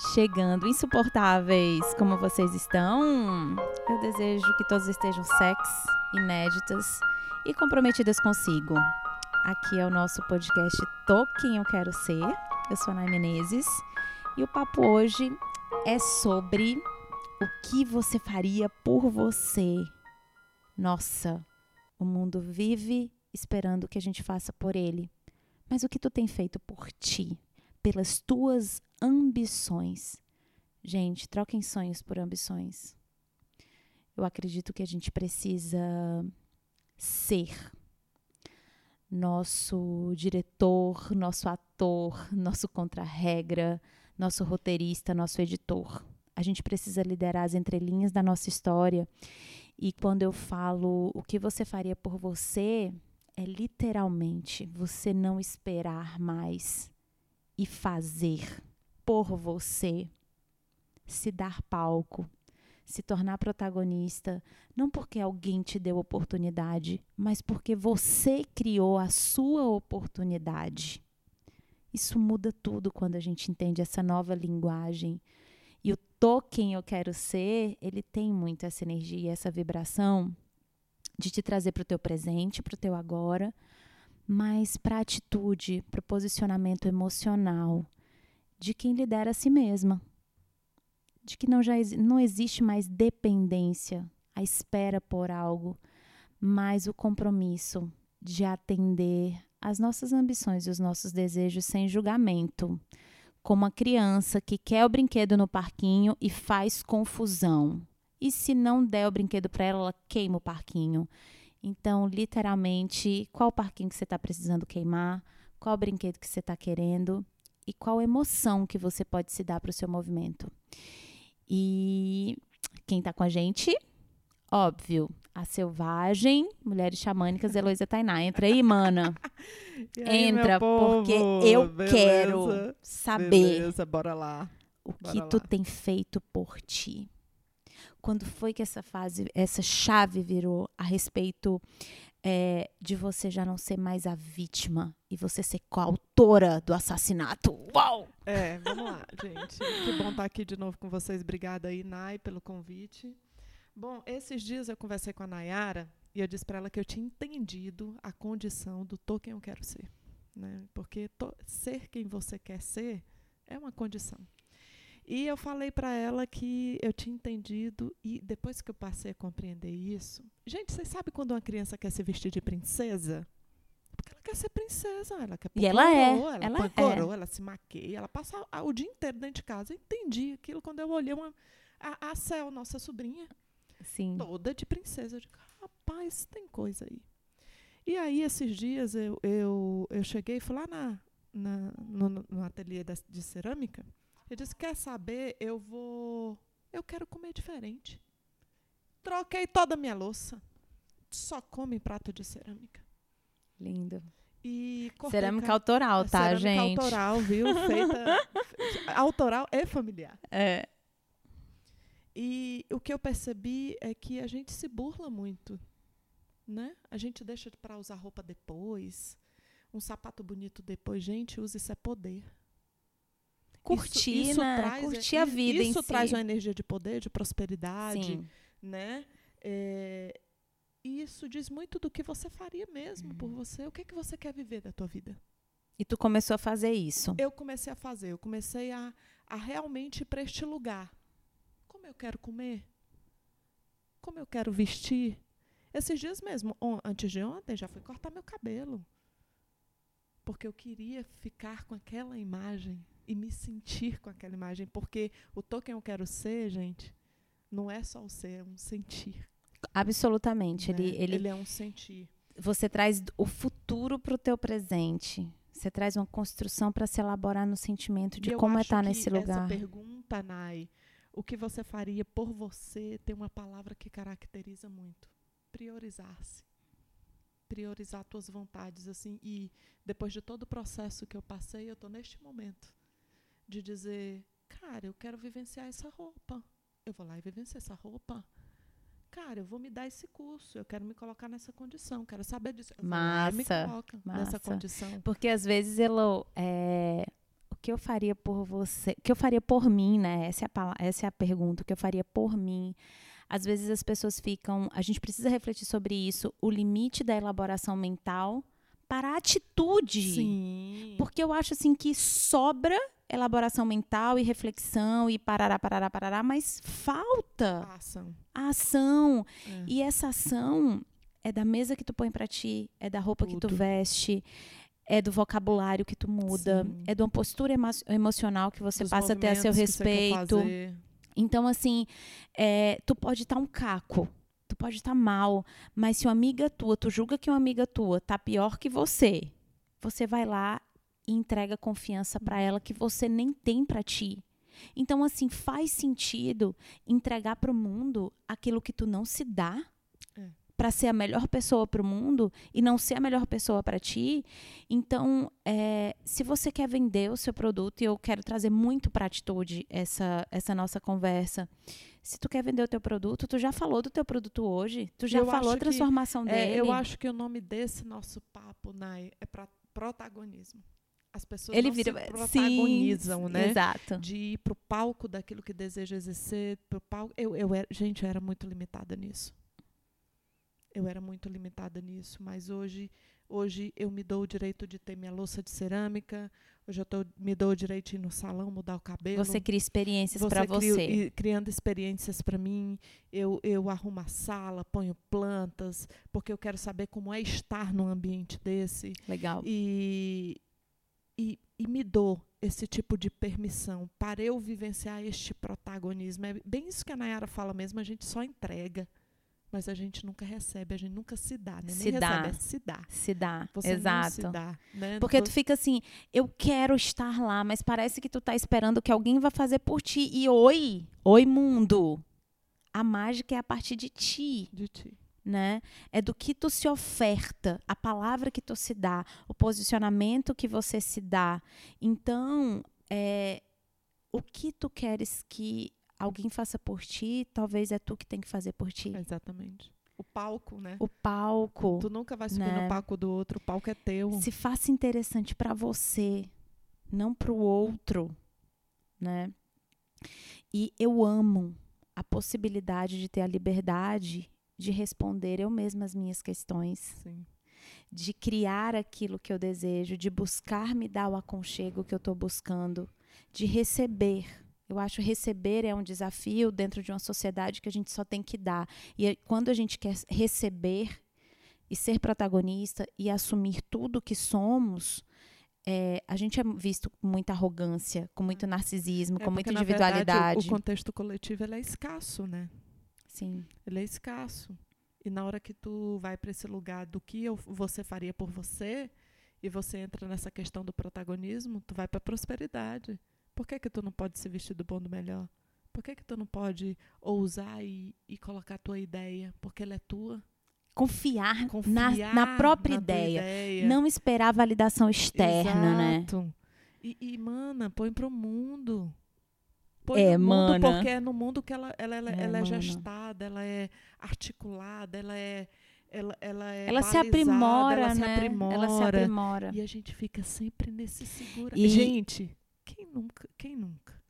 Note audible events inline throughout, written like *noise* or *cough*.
chegando, insuportáveis como vocês estão. Eu desejo que todos estejam sexy, inéditas e comprometidas consigo. Aqui é o nosso podcast Tô Quem Eu Quero Ser. Eu sou a Nay Menezes e o papo hoje é sobre o que você faria por você. Nossa, o mundo vive esperando que a gente faça por ele. Mas o que tu tem feito por ti? Pelas tuas ambições. Gente, troquem sonhos por ambições. Eu acredito que a gente precisa ser nosso diretor, nosso ator, nosso contra-regra, nosso roteirista, nosso editor. A gente precisa liderar as entrelinhas da nossa história. E quando eu falo o que você faria por você, é literalmente você não esperar mais e fazer por você, se dar palco, se tornar protagonista, não porque alguém te deu oportunidade, mas porque você criou a sua oportunidade. Isso muda tudo quando a gente entende essa nova linguagem. E o tô quem eu quero ser, ele tem muito essa energia, essa vibração de te trazer para o teu presente, para o teu agora, mas para a atitude, para o posicionamento emocional, de quem lidera a si mesma. De que não, já, não existe mais dependência, a espera por algo, mas o compromisso de atender às nossas ambições e os nossos desejos sem julgamento. Como a criança que quer o brinquedo no parquinho e faz confusão. E se não der o brinquedo para ela, ela queima o parquinho. Então, literalmente, qual parquinho que você está precisando queimar? Qual brinquedo que você está querendo? E qual emoção que você pode se dar para o seu movimento. E quem está com a gente, óbvio, a selvagem, mulheres xamânicas, Heloísa Tainá. Entra aí, mana. *laughs* aí, Entra, porque eu Beleza. quero saber. Beleza, bora lá. O bora que lá. tu tem feito por ti. Quando foi que essa fase, essa chave virou a respeito é, de você já não ser mais a vítima e você ser coautora do assassinato. Uau! É, vamos lá, gente. Que bom estar aqui de novo com vocês. Obrigada aí, Nay, pelo convite. Bom, esses dias eu conversei com a Nayara e eu disse para ela que eu tinha entendido a condição do tô quem eu quero ser. Né? Porque ser quem você quer ser é uma condição. E eu falei para ela que eu tinha entendido e depois que eu passei a compreender isso, gente, vocês sabem quando uma criança quer se vestir de princesa? Porque ela quer ser princesa, ela quer pôr e ela é, coroa, ela, ela põe é. coroa, ela se maqueia, ela passa o dia inteiro dentro de casa. Eu entendi aquilo quando eu olhei uma, a, a Cel, nossa sobrinha, Sim. toda de princesa. Eu digo, rapaz, tem coisa aí. E aí, esses dias, eu, eu, eu cheguei e fui lá na, na, no, no ateliê de, de cerâmica ele disse: Quer saber? Eu vou. Eu quero comer diferente. Troquei toda a minha louça. Só come prato de cerâmica. Lindo. E cerâmica autoral, tá, cerâmica gente? autoral, viu? *laughs* Feita. autoral e familiar. É. E o que eu percebi é que a gente se burla muito. Né? A gente deixa para usar roupa depois, um sapato bonito depois. Gente, usa isso é poder curtir, isso, isso né? Traz, curtir a vida Isso traz si. uma energia de poder, de prosperidade, Sim. né? É, isso diz muito do que você faria mesmo uhum. por você. O que é que você quer viver da tua vida? E tu começou a fazer isso? Eu comecei a fazer. Eu comecei a, a realmente ir para este lugar. Como eu quero comer? Como eu quero vestir? Esses dias mesmo, antes de ontem, já fui cortar meu cabelo. Porque eu queria ficar com aquela imagem e me sentir com aquela imagem. Porque o token eu quero ser, gente, não é só o ser, é um sentir. Absolutamente. Né? Ele, ele, ele é um sentir. Você traz o futuro para o teu presente. Você traz uma construção para se elaborar no sentimento de como é estar tá nesse lugar. Essa pergunta, Nai, o que você faria por você, tem uma palavra que caracteriza muito: priorizar-se priorizar tuas vontades assim e depois de todo o processo que eu passei eu estou neste momento de dizer, cara, eu quero vivenciar essa roupa. Eu vou lá e vivenciar essa roupa. Cara, eu vou me dar esse curso, eu quero me colocar nessa condição, quero saber disso. Eu massa, me coloca massa. nessa condição. Porque às vezes, Elo, é, o que eu faria por você? O que eu faria por mim, né? Essa é a, essa é a pergunta. O que eu faria por mim? Às vezes as pessoas ficam. A gente precisa refletir sobre isso. O limite da elaboração mental para a atitude. Sim. Porque eu acho assim que sobra elaboração mental e reflexão e parará, parará, parará, mas falta A ação. a ação. É. E essa ação é da mesa que tu põe pra ti, é da roupa que tu Tudo. veste, é do vocabulário que tu muda, Sim. é de uma postura emo- emocional que você Dos passa a ter a seu respeito. Então, assim, é, tu pode estar um caco, tu pode estar mal, mas se uma amiga tua, tu julga que uma amiga tua tá pior que você, você vai lá e entrega confiança Uhum. pra ela que você nem tem pra ti. Então, assim, faz sentido entregar pro mundo aquilo que tu não se dá Pra ser a melhor pessoa pro mundo e não ser a melhor pessoa pra ti. Então, é, se você quer vender o seu produto, e eu quero trazer muito pra atitude essa, essa nossa conversa. Se tu quer vender o teu produto, tu já falou do teu produto hoje, tu já Eu falou a acho que, transformação É, dele. eu acho que o nome desse nosso papo, Nai, é pra protagonismo. As pessoas ele vira se Sim, protagonizam, né? Exato. De ir pro palco daquilo que deseja exercer, pro palco. Eu, eu gente, eu era muito limitada nisso. Eu era muito limitada nisso, mas hoje, hoje eu me dou o direito de ter minha louça de cerâmica. Hoje eu tô, me dou o direito de ir no salão mudar o cabelo. Você cria experiências pra cria- você. e criando experiências para mim. Eu, eu arrumo a sala, ponho plantas, porque eu quero saber como é estar num ambiente desse. Legal. E, e, e me dou esse tipo de permissão para eu vivenciar este protagonismo. É bem isso que a Nayara fala mesmo, a gente só entrega, mas a gente nunca recebe, a gente nunca se dá. Né? Se Nem dá. recebe, é se dá. Se dá. Você Exato. se dá. Né? Porque tu fica assim, eu quero estar lá, mas parece que tu tá esperando que alguém vai fazer por ti. E oi, oi mundo. A mágica é a partir de ti, de ti. né? É do que tu se oferta, a palavra que tu se dá, o posicionamento que você se dá. Então, é, o que tu queres que alguém faça por ti, talvez é tu que tem que fazer por ti. Exatamente. O palco, né? O palco. Tu nunca vai subir né? no palco do outro, o palco é teu. se faça interessante para você, não para o outro, né? E eu amo a possibilidade de ter a liberdade de responder eu mesma as minhas questões, Sim. de criar aquilo que eu desejo, de buscar me dar o aconchego que eu estou buscando, de receber. Eu acho receber é um desafio dentro de uma sociedade que a gente só tem que dar. E aí, quando a gente quer receber e ser protagonista e assumir tudo que somos, é, a gente é visto com muita arrogância, com muito narcisismo, É com muita na verdade, individualidade. o, o contexto coletivo é escasso, né? Sim, Ele é escasso. E na hora que tu vai para esse lugar do que eu, você faria por você, e você entra nessa questão do protagonismo, tu vai para prosperidade. Por que que tu não pode se vestir do bom do melhor? Por que que tu não pode ousar e, e colocar a tua ideia? Porque ela é tua. confiar, Confiar na, na própria na ideia. ideia. Não esperar validação externa, né? Exato. E, e, mana, põe pro mundo. Põe É, no mundo mana. porque é no mundo que ela, ela, ela, É, ela é gestada, ela é articulada, ela é. Ela, ela é Ela se aprimora, ela se né? aprimora. Ela se aprimora. E a gente fica sempre nesse segura. E- Gente, quem nunca? Quem nunca?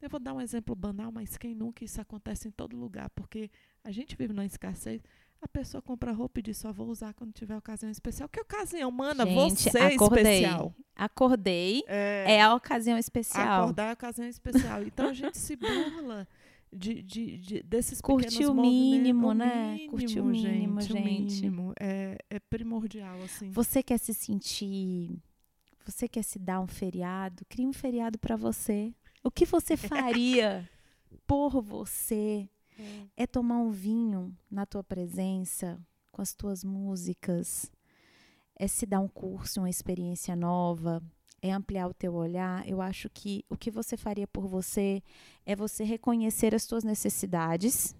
Eu vou dar um exemplo banal, mas quem nunca isso acontece em todo lugar, porque a gente vive numa escassez. A pessoa compra roupa e diz só vou usar quando tiver ocasião especial. Que ocasião, mana? Gente, você é acordei. especial. Acordei, É, é a ocasião especial. acordar é a ocasião especial. Então a gente se burla de, de, de- desses Curtir pequenos o mínimo, O né? Curtir o mínimo, o gente. mínimo. É, é primordial, assim. Você quer se sentir. Você quer se dar um feriado? Crie um feriado para você. O que você faria *laughs* por você? É tomar um vinho na tua presença, com as tuas músicas. É se dar um curso, uma experiência nova. É ampliar o teu olhar. Eu acho que o que você faria por você é você reconhecer as tuas necessidades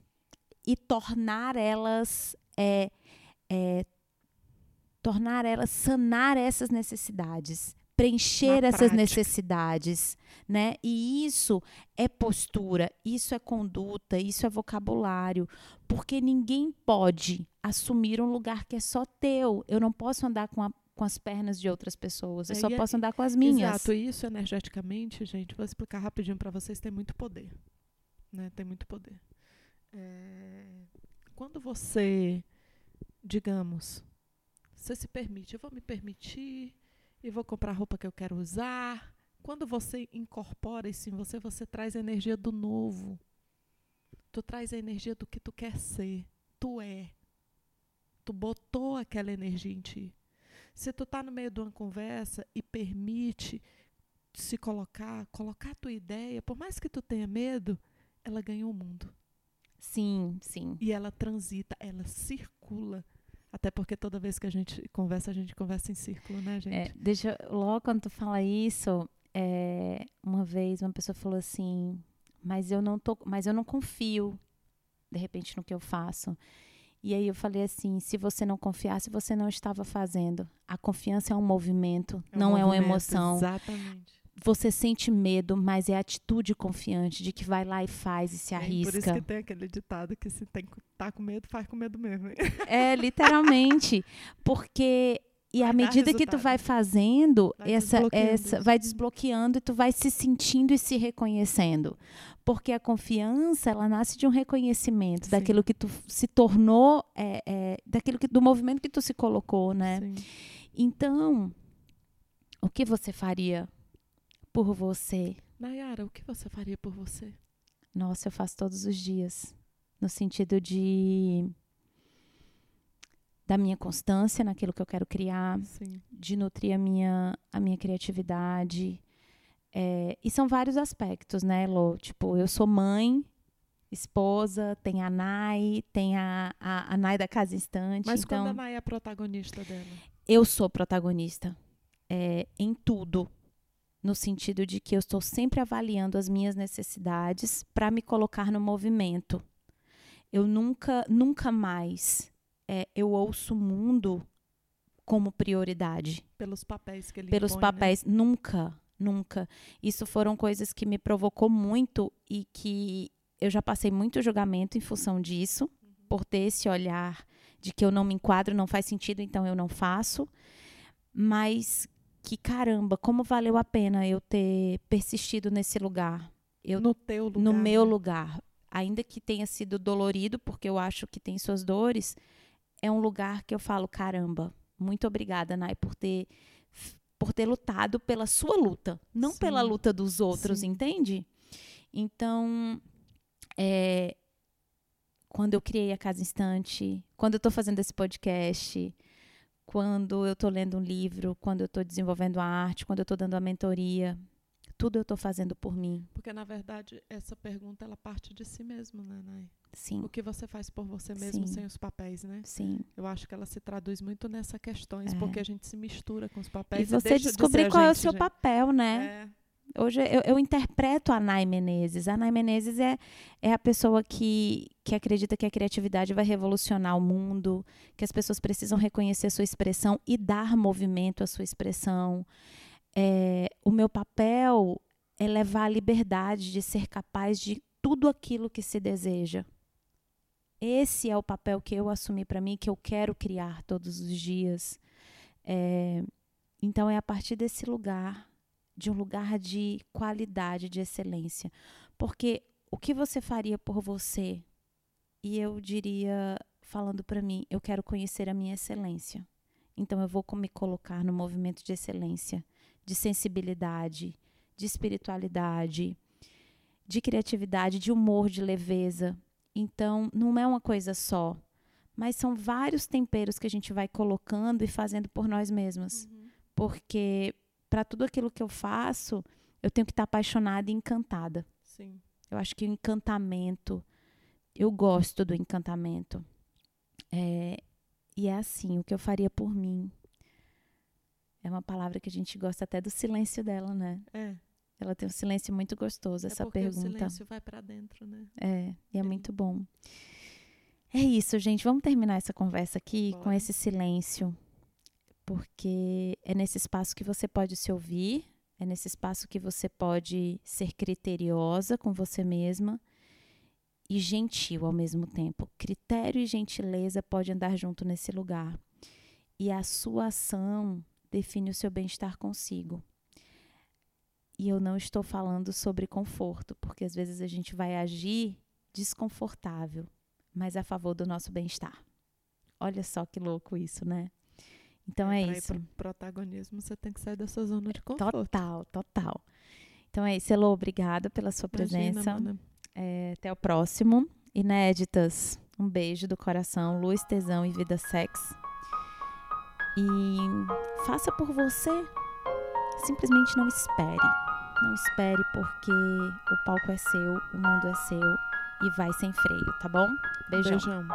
e tornar elas é, é, tornar elas sanar essas necessidades, preencher Na essas prática. necessidades, né? E isso é postura, isso é conduta, isso é vocabulário, porque ninguém pode assumir um lugar que é só teu. Eu não posso andar com a com as pernas de outras pessoas. Eu É, só é- posso andar com as minhas. Exato, e isso energeticamente, gente, vou explicar rapidinho para vocês, tem muito poder. Né? Tem muito poder. É, Quando você, digamos, você se permite, eu vou me permitir e vou comprar a roupa que eu quero usar. Quando você incorpora isso em você, você traz a energia do novo. Tu traz a energia do que tu quer ser. Tu é. Tu botou aquela energia em ti. Se tu tá no meio de uma conversa e permite se colocar, colocar a tua ideia, por mais que tu tenha medo, ela ganha o mundo. Sim, sim. E ela transita, ela circula. Até porque toda vez que a gente conversa, a gente conversa em círculo, né, gente? É, deixa, logo quando tu fala isso, é, uma vez uma pessoa falou assim, mas eu não tô, mas eu não confio, de repente, no que eu faço. E aí eu falei assim, se você não confiasse, você não estava fazendo. A confiança é um movimento, É um não é uma movimento, emoção. Exatamente. Você sente medo, mas é a atitude confiante de que vai lá e faz e se É, por isso arrisca. que tem aquele ditado que se tem, tá com medo, faz com medo mesmo. hein? *laughs* É, literalmente. Porque. E à medida que tu vai fazendo, Vai essa, desbloqueando essa isso. vai desbloqueando e tu vai se sentindo e se reconhecendo. Porque a confiança, ela nasce de um reconhecimento Sim. daquilo que tu se tornou, é, é, daquilo que, do movimento que tu se colocou, né? Sim. Então, o que você faria por você? Nayara, o que você faria por você? Nossa, eu faço todos os dias. No sentido de. da minha constância naquilo que eu quero criar, Sim. de nutrir a minha, a minha criatividade. É, e são vários aspectos, né, Lô? Tipo, eu sou mãe, esposa, tem a Nai, tem a, a, a Nai da Casa Instante. Mas então, quando a Nay é a protagonista dela? eu sou protagonista é, em tudo. No sentido de que eu estou sempre avaliando as minhas necessidades para me colocar no movimento. Eu nunca, nunca mais é, eu ouço o mundo como prioridade Pelos papéis que ele pelos impõe, né? papéis. Nunca, nunca. Isso foram coisas que me provocou muito e que eu já passei muito julgamento em função disso, por ter esse olhar de que eu não me enquadro, não faz sentido, então eu não faço. Mas que caramba, como valeu a pena eu ter persistido nesse lugar. Eu No teu lugar. no meu né? lugar. Ainda que tenha sido dolorido, porque eu acho que tem suas dores, é um lugar que eu falo, caramba, muito obrigada, Nai, por ter por ter lutado pela sua luta, não Sim. pela luta dos outros, Sim. entende? Então, é, quando eu criei a Casa Instante, quando eu estou fazendo esse podcast, quando eu estou lendo um livro, quando eu estou desenvolvendo a arte, quando eu estou dando a mentoria, tudo eu estou fazendo por mim, Porque, na verdade, essa pergunta, ela parte de si mesmo, né, Nay? sim, O que você faz por você mesmo Sim. sem os papéis, né? sim. Eu acho que ela se traduz muito nessas questões, É. porque a gente se mistura com os E papéis. você deixa de descobrir a qual é o gente, seu gente. papel, né? É, Hoje eu, eu interpreto a Nay Menezes. A Nay Menezes é, é a pessoa que, que acredita que a criatividade vai revolucionar o mundo, que as pessoas precisam reconhecer a sua expressão e dar movimento à sua expressão. É, o meu papel é levar a liberdade de ser capaz de tudo aquilo que se deseja. Esse é o papel que eu assumi para mim, que eu quero criar todos os dias. É, então é a partir desse lugar de um lugar de qualidade, de excelência. Porque o que você faria por você? E eu diria, falando para mim, eu quero conhecer a minha excelência. Então eu vou me colocar no movimento de excelência, de sensibilidade, de espiritualidade, de criatividade, de humor, de leveza. Então não é uma coisa só, mas são vários temperos que a gente vai colocando e fazendo por nós mesmas uhum. porque para tudo aquilo que eu faço, eu tenho que estar apaixonada e encantada. Sim. Eu acho que o encantamento, eu gosto do encantamento. É, e é assim, o que eu faria por mim. É uma palavra que a gente gosta até do silêncio dela, né? É. Ela tem um silêncio muito gostoso, essa é porque pergunta. o silêncio vai para dentro, né? É, e é É. muito bom. É isso, gente. Vamos terminar essa conversa aqui com Bora. esse silêncio. Porque é nesse espaço que você pode se ouvir, é nesse espaço que você pode ser criteriosa com você mesma e gentil ao mesmo tempo. Critério e gentileza podem andar junto nesse lugar. E a sua ação define o seu bem-estar consigo. E eu não estou falando sobre conforto, porque às vezes a gente vai agir desconfortável, mas a favor do nosso bem-estar. Olha só que louco isso, né? Então é, é isso. Ir pro protagonismo, você tem que sair da sua zona de conforto. Total, total. Então é isso, Elô, obrigada pela sua presença. É, até o próximo. Inéditas, um beijo do coração, luz, tesão e vida sex. E faça por você. Simplesmente não espere. Não espere porque o palco é seu, o mundo é seu e vai sem freio, tá bom? Beijão. Beijão.